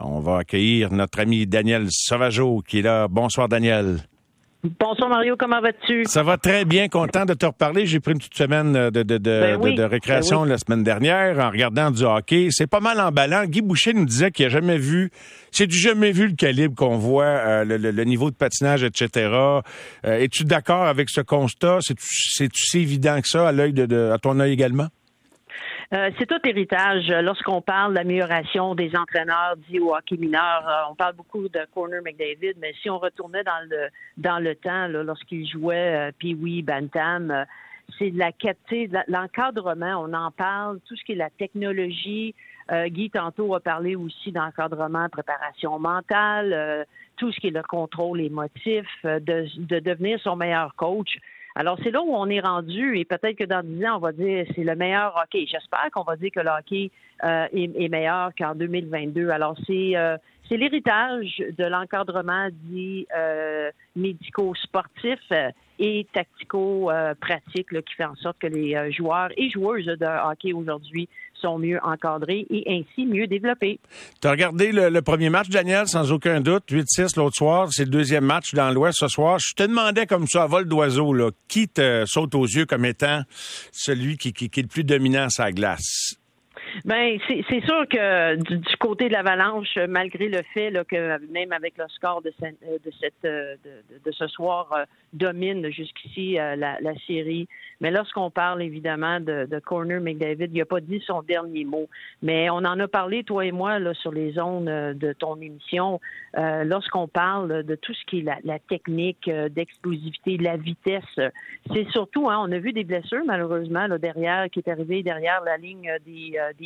On va accueillir notre ami Daniel Sauvageau qui est là. Bonsoir Daniel. Bonsoir Mario, comment vas-tu? Ça va très bien, content de te reparler. J'ai pris une petite semaine de, de, de, Ben oui, de- récréation ben oui. la semaine dernière en regardant du hockey. C'est pas mal emballant. Guy Boucher nous disait qu'il a jamais vu, c'est du jamais vu le calibre qu'on voit, euh, le, le- le niveau de patinage, etc. Euh, Es-tu d'accord avec ce constat? C'est-tu si évident que ça à l'œil de, de- à ton œil également? Euh, c'est tout héritage. Euh, Lorsqu'on parle d'amélioration des entraîneurs dits au hockey mineur, euh, on parle beaucoup de Corner McDavid, mais si on retournait dans le dans le temps, lorsqu'il jouait euh, Pee-wee, Bantam, c'est de la la- l'encadrement, on en parle, tout ce qui est la technologie. Guy, tantôt, a parlé aussi d'encadrement, préparation mentale, tout ce qui est le contrôle émotif, de, de devenir son meilleur coach. Alors, c'est là où on est rendu et peut-être que dans 10 ans, on va dire c'est le meilleur hockey. J'espère qu'on va dire que le hockey euh, est, meilleur qu'en 2022. Alors, c'est euh, c'est l'héritage de l'encadrement dit euh, médico-sportif euh, et tactico-pratique là, qui fait en sorte que les euh, joueurs et joueuses de hockey aujourd'hui sont mieux encadrés et ainsi mieux développés. Tu as regardé le, premier match, Daniel, sans aucun doute? 8-6 l'autre soir. C'est le deuxième match dans l'Ouest ce soir. Je te demandais comme ça, à vol d'oiseau, qui te saute aux yeux comme étant celui qui, qui est le plus dominant à sa glace? Ben, c'est sûr que du, du côté de l'Avalanche, malgré le fait là, que même avec le score de, ce- euh, de cette euh, de, ce soir euh, domine jusqu'ici la, la série. Mais lorsqu'on parle évidemment de, de Corner McDavid, il n'a pas dit son dernier mot. Mais on en a parlé toi et moi là sur les zones de ton émission. Euh, lorsqu'on parle de tout ce qui est la, la technique d'explosivité, de la vitesse, c'est surtout, hein, on a vu des blessures malheureusement là, derrière qui est arrivé derrière la ligne des, des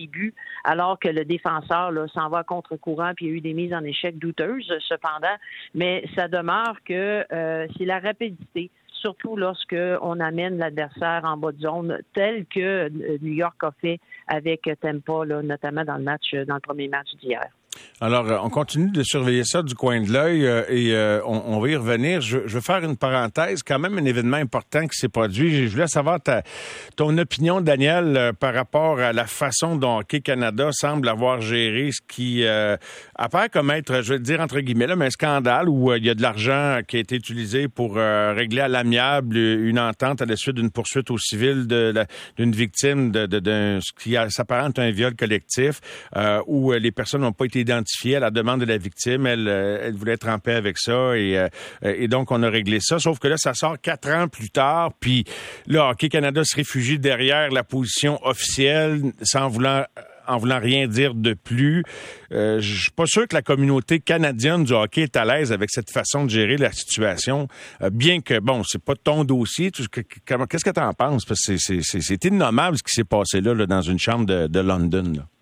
alors que le défenseur s'en va contre-courant, puis il y a eu des mises en échec douteuses cependant. Mais ça demeure que euh, c'est la rapidité. Surtout lorsque on amène l'adversaire en bas de zone, tel que euh, New York a fait avec Tampa, là, notamment dans le match, dans le premier match d'hier. Alors, euh, on continue de surveiller ça du coin de l'œil euh, et euh, on, va y revenir. Je, veux faire une parenthèse, quand même un événement important qui s'est produit. Je voulais savoir ton opinion, Daniel, par rapport à la façon dont Hockey Canada semble avoir géré ce qui apparaît comme être, je vais dire entre guillemets, là, mais un scandale où il y a de l'argent qui a été utilisé pour régler à l'amiable une entente à la suite d'une poursuite au civil d'une victime de, ce qui s'apparente à un viol collectif où les personnes n'ont pas été identifiées à la demande de la victime. Elle, euh, elle voulait être en paix avec ça et, euh, et donc on a réglé ça. Sauf que là, ça sort quatre ans plus tard. Puis là, Hockey Canada se réfugie derrière la position officielle sans vouloir en voulant rien dire de plus. Euh, je suis pas sûr que la communauté canadienne du hockey est à l'aise avec cette façon de gérer la situation, euh, bien que, bon, c'est pas ton dossier. Qu'est-ce que tu en penses? Parce que c'est innommable ce qui s'est passé là, là, dans une chambre de, de London. là.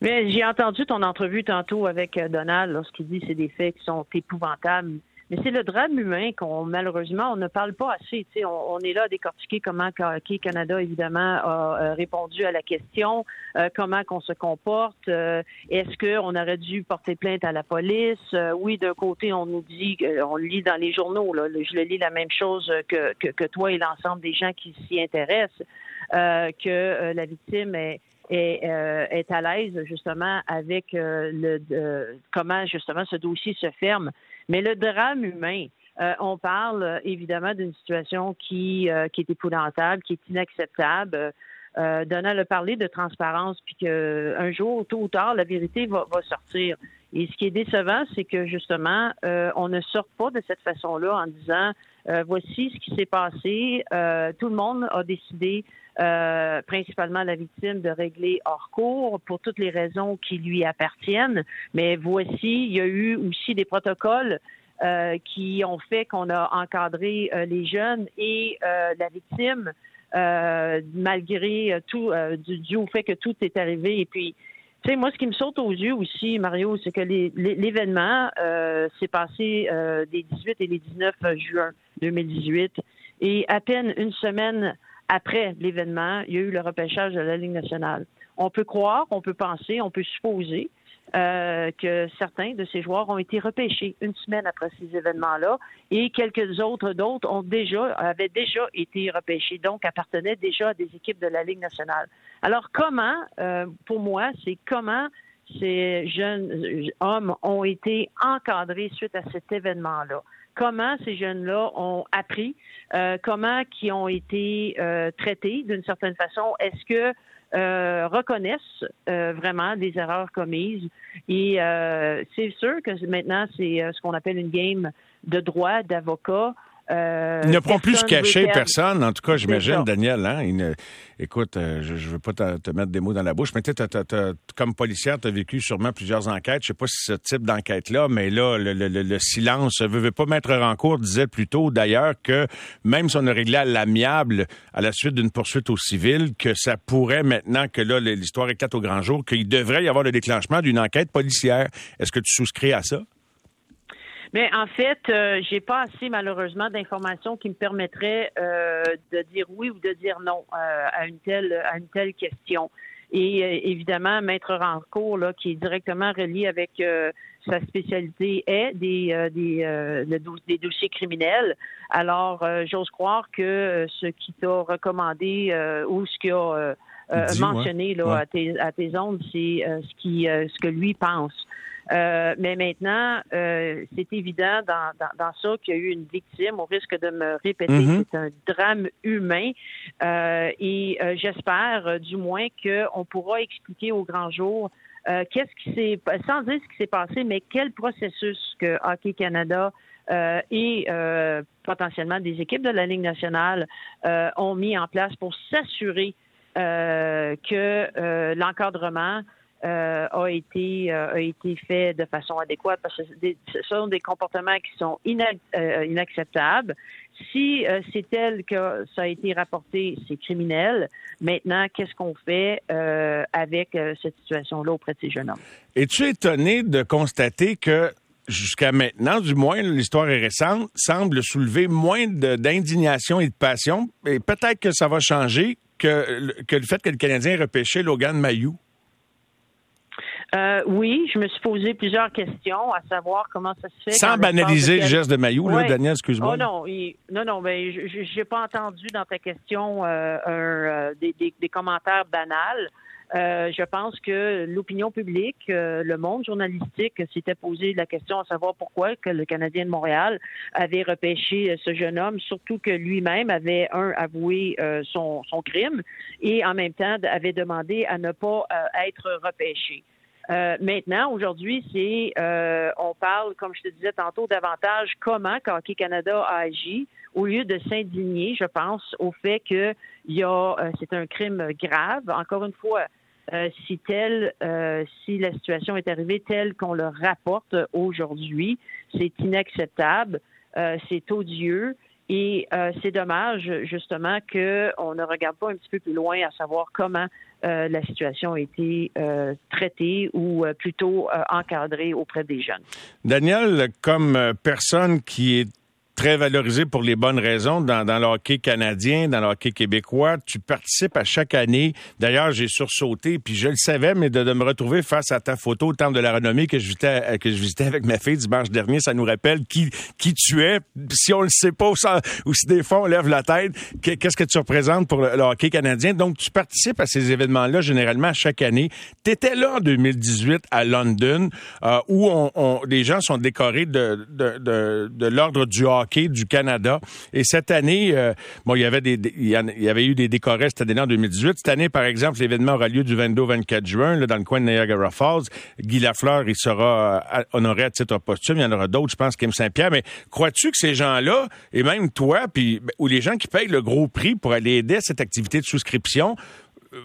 Mais j'ai entendu ton entrevue tantôt avec euh, Donald lorsqu'il dit que c'est des faits qui sont épouvantables. Mais c'est le drame humain qu'on malheureusement on ne parle pas assez. On, on est là à décortiquer comment Hockey Canada évidemment a euh, répondu à la question, euh, comment qu'on se comporte, euh, est-ce qu'on aurait dû porter plainte à la police? Euh, Oui, d'un côté on nous dit, on lit dans les journaux, là, je le lis la même chose que, que, que toi et l'ensemble des gens qui s'y intéressent, que la victime est est, euh, est à l'aise justement avec euh, le de- comment justement ce dossier se ferme. Mais le drame humain, euh, on parle euh, évidemment d'une situation qui, euh, qui est épouvantable, qui est inacceptable. Euh, Donald a parlé de transparence, puis qu'un jour, tôt ou tard, la vérité va, va sortir. Et ce qui est décevant, c'est que justement, on ne sort pas de cette façon-là en disant euh, voici ce qui s'est passé. Euh, tout le monde a décidé, euh, principalement la victime, de régler hors cours pour toutes les raisons qui lui appartiennent. Mais voici, il y a eu aussi des protocoles euh, qui ont fait qu'on a encadré euh, les jeunes et la victime, malgré tout, du, dû au fait que tout est arrivé. Et puis, tu sais, moi, ce qui me saute aux yeux aussi, Mario, c'est que les- les- l'événement euh, s'est passé euh, des 18 et les 19 juin 2018. Et à peine une semaine après l'événement, il y a eu le repêchage de la Ligue nationale. On peut croire, on peut penser, on peut supposer euh, que certains de ces joueurs ont été repêchés une semaine après ces événements-là et quelques autres d'autres ont déjà avaient déjà été repêchés, donc appartenaient déjà à des équipes de la Ligue nationale. Alors comment, euh, pour moi, c'est comment ces jeunes hommes ont été encadrés suite à cet événement-là? Comment ces jeunes-là ont appris, euh, comment qui ont été euh, traités d'une certaine façon? Est-ce que euh, reconnaissent vraiment des erreurs commises. Et c'est sûr que maintenant c'est ce qu'on appelle une game de droit d'avocat euh, il ne prend plus cacher personne, en tout cas, j'imagine, Daniel. Hein? Écoute, euh, je ne veux pas te, mettre des mots dans la bouche, mais tu comme policière, tu as vécu sûrement plusieurs enquêtes. Je sais pas si ce type d'enquête-là, mais là, le, le, le silence ne veut pas mettre en cours, disait plutôt d'ailleurs que même si on a réglé à l'amiable à la suite d'une poursuite au civil, que ça pourrait maintenant que là, l'histoire éclate au grand jour, qu'il devrait y avoir le déclenchement d'une enquête policière. Est-ce que tu souscris à ça? Mais en fait, euh, j'ai pas assez malheureusement d'informations qui me permettraient euh, de dire oui ou de dire non euh, à une telle à une telle question. Et évidemment, Maître Rancourt, là, qui est directement relié avec sa spécialité est des, des, des dossiers criminels. Alors, j'ose croire que ce qui t'a recommandé ou ce qu'il a mentionné là, à, tes, à tes ondes, c'est ce qui ce que lui pense. Euh, mais maintenant, euh, c'est évident dans, dans, ça qu'il y a eu une victime. Au risque de me répéter, mm-hmm. c'est un drame humain. Euh, et j'espère, du moins, qu'on pourra expliquer au grand jour qu'est-ce qui s'est, sans dire ce qui s'est passé, mais quel processus que Hockey Canada et potentiellement des équipes de la Ligue nationale ont mis en place pour s'assurer que l'encadrement euh, a été euh, a été fait de façon adéquate parce que ce sont des comportements qui sont euh, inacceptables. Si c'est tel que ça a été rapporté, c'est criminel. Maintenant, qu'est-ce qu'on fait avec cette situation-là auprès de ces jeunes hommes? Es-tu étonné de constater que jusqu'à maintenant, du moins, l'histoire est récente, semble soulever moins d'indignation et de passion? Et peut-être que ça va changer que, que le fait que le Canadien ait repêché Logan Mayou. Euh, oui, je me suis posé plusieurs questions, à savoir comment ça se fait. Sans banaliser le geste de Maillot, là, Daniel, excuse-moi. Oh non, non, non, mais je n'ai pas entendu dans ta question euh, euh, des, des, commentaires banals. je pense que l'opinion publique, le monde journalistique s'était posé la question à savoir pourquoi que le Canadien de Montréal avait repêché ce jeune homme, surtout que lui-même avait, un, avoué son, son, crime et en même temps avait demandé à ne pas être repêché. Euh, maintenant, aujourd'hui, c'est euh, on parle, comme je te disais tantôt, davantage comment Hockey Canada a agi au lieu de s'indigner, je pense, au fait que y a euh, c'est un crime grave. Encore une fois, si tel, si la situation est arrivée telle qu'on le rapporte aujourd'hui, c'est inacceptable, c'est odieux. Et c'est dommage, justement, qu'on ne regarde pas un petit peu plus loin à savoir comment euh, la situation a été euh, traitée ou euh, plutôt encadrée auprès des jeunes. Daniel, comme personne qui est très valorisé pour les bonnes raisons dans, dans, le hockey canadien, dans le hockey québécois. Tu participes à chaque année. D'ailleurs, j'ai sursauté, puis je le savais, mais de, me retrouver face à ta photo au Temple de la Renommée que je visitais, que je visitais avec ma fille dimanche dernier, ça nous rappelle qui, qui tu es. Si on le sait pas, ou, si des fois on lève la tête, qu'est-ce que tu représentes pour le, hockey canadien? Donc, tu participes à ces événements-là généralement chaque année. Tu étais là en 2018 à London, euh, où on, on, les gens sont décorés de, de, de, de l'ordre du hockey du Canada. Et cette année, euh, bon, il y avait des, il y avait eu des décorés cette année en 2018. Cette année, par exemple, l'événement aura lieu du 22 au 24 juin, là, dans le coin de Niagara Falls. Guy Lafleur, il sera euh, honoré à titre posthume. Il y en aura d'autres, je pense, Kim Saint-Pierre. Mais crois-tu que ces gens-là, et même toi, puis ben, ou les gens qui payent le gros prix pour aller aider à cette activité de souscription,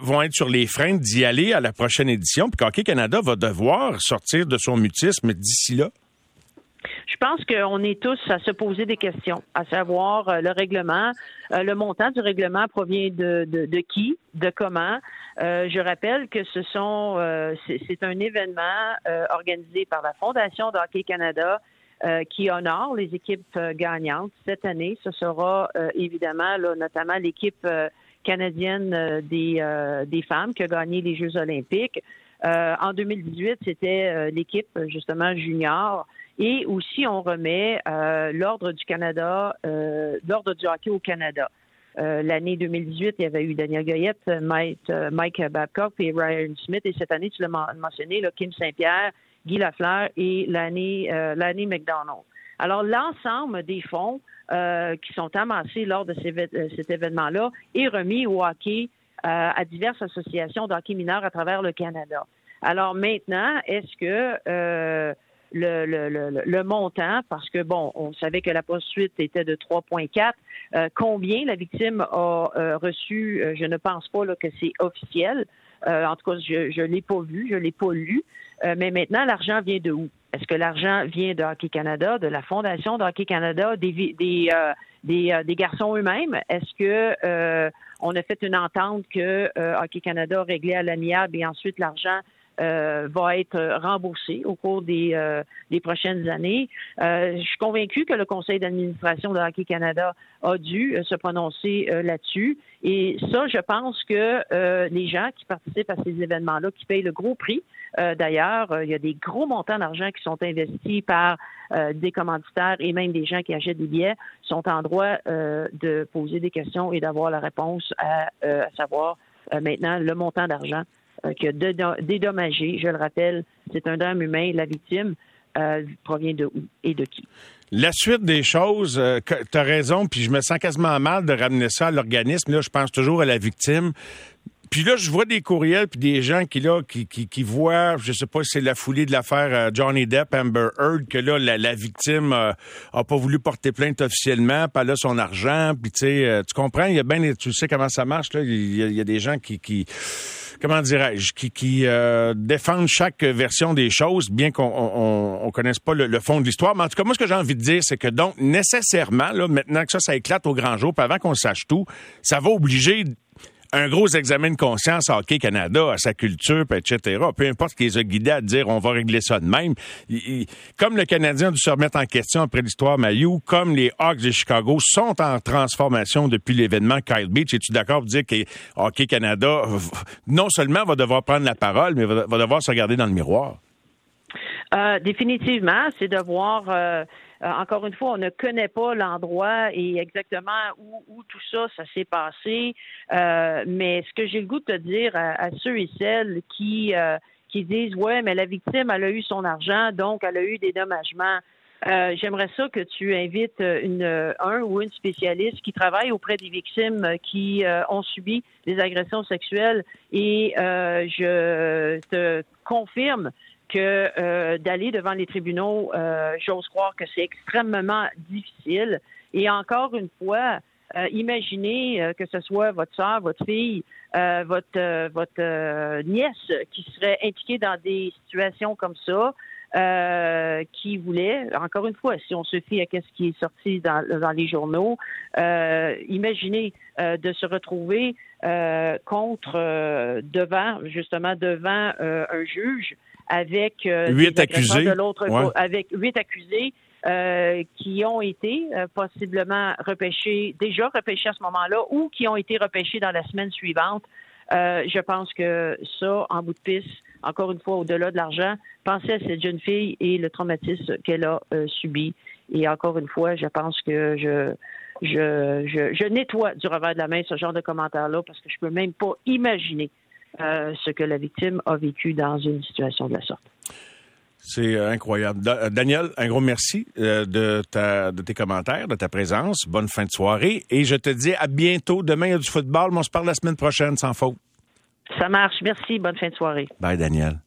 vont être sur les freins d'y aller à la prochaine édition, puis Hockey Canada va devoir sortir de son mutisme d'ici là? Je pense qu'on est tous à se poser des questions, à savoir euh, le règlement. Euh, le montant du règlement provient de, de, qui, de comment? Euh, je rappelle que ce sont, c'est un événement organisé par la Fondation de Hockey Canada qui honore les équipes gagnantes. Cette année, ce sera évidemment, notamment l'équipe canadienne des, des femmes qui a gagné les Jeux olympiques. en 2018, c'était l'équipe justement junior et aussi, on remet euh, l'Ordre du Canada, euh, l'Ordre du hockey au Canada. l'année 2018, il y avait eu Daniel Goyette, Mike, Mike Babcock et Ryan Smith. Et cette année, tu l'as mentionné, là, Kim Saint-Pierre, Guy Lafleur et l'année l'année McDonald. Alors, l'ensemble des fonds qui sont amassés lors de cet événement-là est remis au hockey à diverses associations d'hockey mineur à travers le Canada. Alors maintenant, est-ce que euh, le, le, le, montant, parce que bon, on savait que la poursuite était de 3,4. Euh, combien la victime a euh, reçu Je ne pense pas là, que c'est officiel. en tout cas, je ne l'ai pas vu, je l'ai pas lu. mais maintenant, l'argent vient de où? Est-ce que l'argent vient de Hockey Canada, de la fondation de Hockey Canada, des des, des, des garçons eux-mêmes? Est-ce que on a fait une entente que Hockey Canada réglait à l'amiable et ensuite l'argent euh, va être remboursé au cours des, euh, des prochaines années. Euh, je suis convaincue que le conseil d'administration de Hockey Canada a dû se prononcer là-dessus. Et ça, je pense que les gens qui participent à ces événements-là, qui payent le gros prix, d'ailleurs, il y a des gros montants d'argent qui sont investis par des commanditaires et même des gens qui achètent des billets, sont en droit de poser des questions et d'avoir la réponse à, à savoir maintenant le montant d'argent euh, qui a dédommagé. Je le rappelle, c'est un drame humain. La victime euh, provient de où et de qui? La suite des choses, euh, tu as raison, puis je me sens quasiment mal de ramener ça à l'organisme. Là, je pense toujours à la victime. Puis là, je vois des courriels puis des gens qui là qui, qui, voient, je sais pas si c'est la foulée de l'affaire Johnny Depp, Amber Heard, que là la, victime a pas voulu porter plainte officiellement, pas là son argent, puis tu sais, tu comprends, il y a bien, tu sais comment ça marche là, il y a, des gens qui, qui comment dirais-je, qui, qui euh, défendent chaque version des choses, bien qu'on on, on, connaisse pas le, fond de l'histoire. Mais en tout cas, moi, ce que j'ai envie de dire, c'est que donc, nécessairement, là, maintenant que ça, ça éclate au grand jour, puis avant qu'on sache tout, ça va obliger un gros examen de conscience à Hockey Canada, à sa culture, etc. Peu importe ce qui les a guidés à dire on va régler ça de même. comme le Canadien a dû se remettre en question après l'histoire Mayou, comme les Hawks de Chicago sont en transformation depuis l'événement Kyle Beach, es-tu d'accord pour dire que Hockey Canada, non seulement va devoir prendre la parole, mais va, devoir se regarder dans le miroir? Euh, définitivement, c'est devoir... Euh euh, encore une fois, on ne connaît pas l'endroit et exactement où, tout ça, ça s'est passé. Euh, mais ce que j'ai le goût de te dire à, ceux et celles qui euh, qui disent ouais, mais la victime, elle a eu son argent, donc elle a eu des dommagements. J'aimerais ça que tu invites une, un ou une spécialiste qui travaille auprès des victimes qui ont subi des agressions sexuelles et je te confirme que euh, d'aller devant les tribunaux, euh, j'ose croire que c'est extrêmement difficile. Et encore une fois, euh, imaginez que ce soit votre soeur, votre fille, votre votre nièce qui serait impliquée dans des situations comme ça. qui voulait, encore une fois, si on se fie à ce qui est sorti dans, dans les journaux, imaginez de se retrouver contre devant justement devant un juge avec euh, huit accusés de l'autre avec huit accusés euh, qui ont été euh, possiblement repêchés, déjà repêchés à ce moment-là, ou qui ont été repêchés dans la semaine suivante. je pense que ça, en bout de piste, encore une fois, au-delà de l'argent, pensez à cette jeune fille et le traumatisme qu'elle a subi. Et encore une fois, je pense que je, je, je, je nettoie du revers de la main ce genre de commentaires-là parce que je peux même pas imaginer euh, ce que la victime a vécu dans une situation de la sorte. C'est euh, incroyable. Euh, Daniel, un gros merci de, ta, de tes commentaires, de ta présence. Bonne fin de soirée. Et je te dis à bientôt. Demain, il y a du football, mais on se parle la semaine prochaine, sans faute. Ça marche. Merci. Bonne fin de soirée. Bye, Daniel.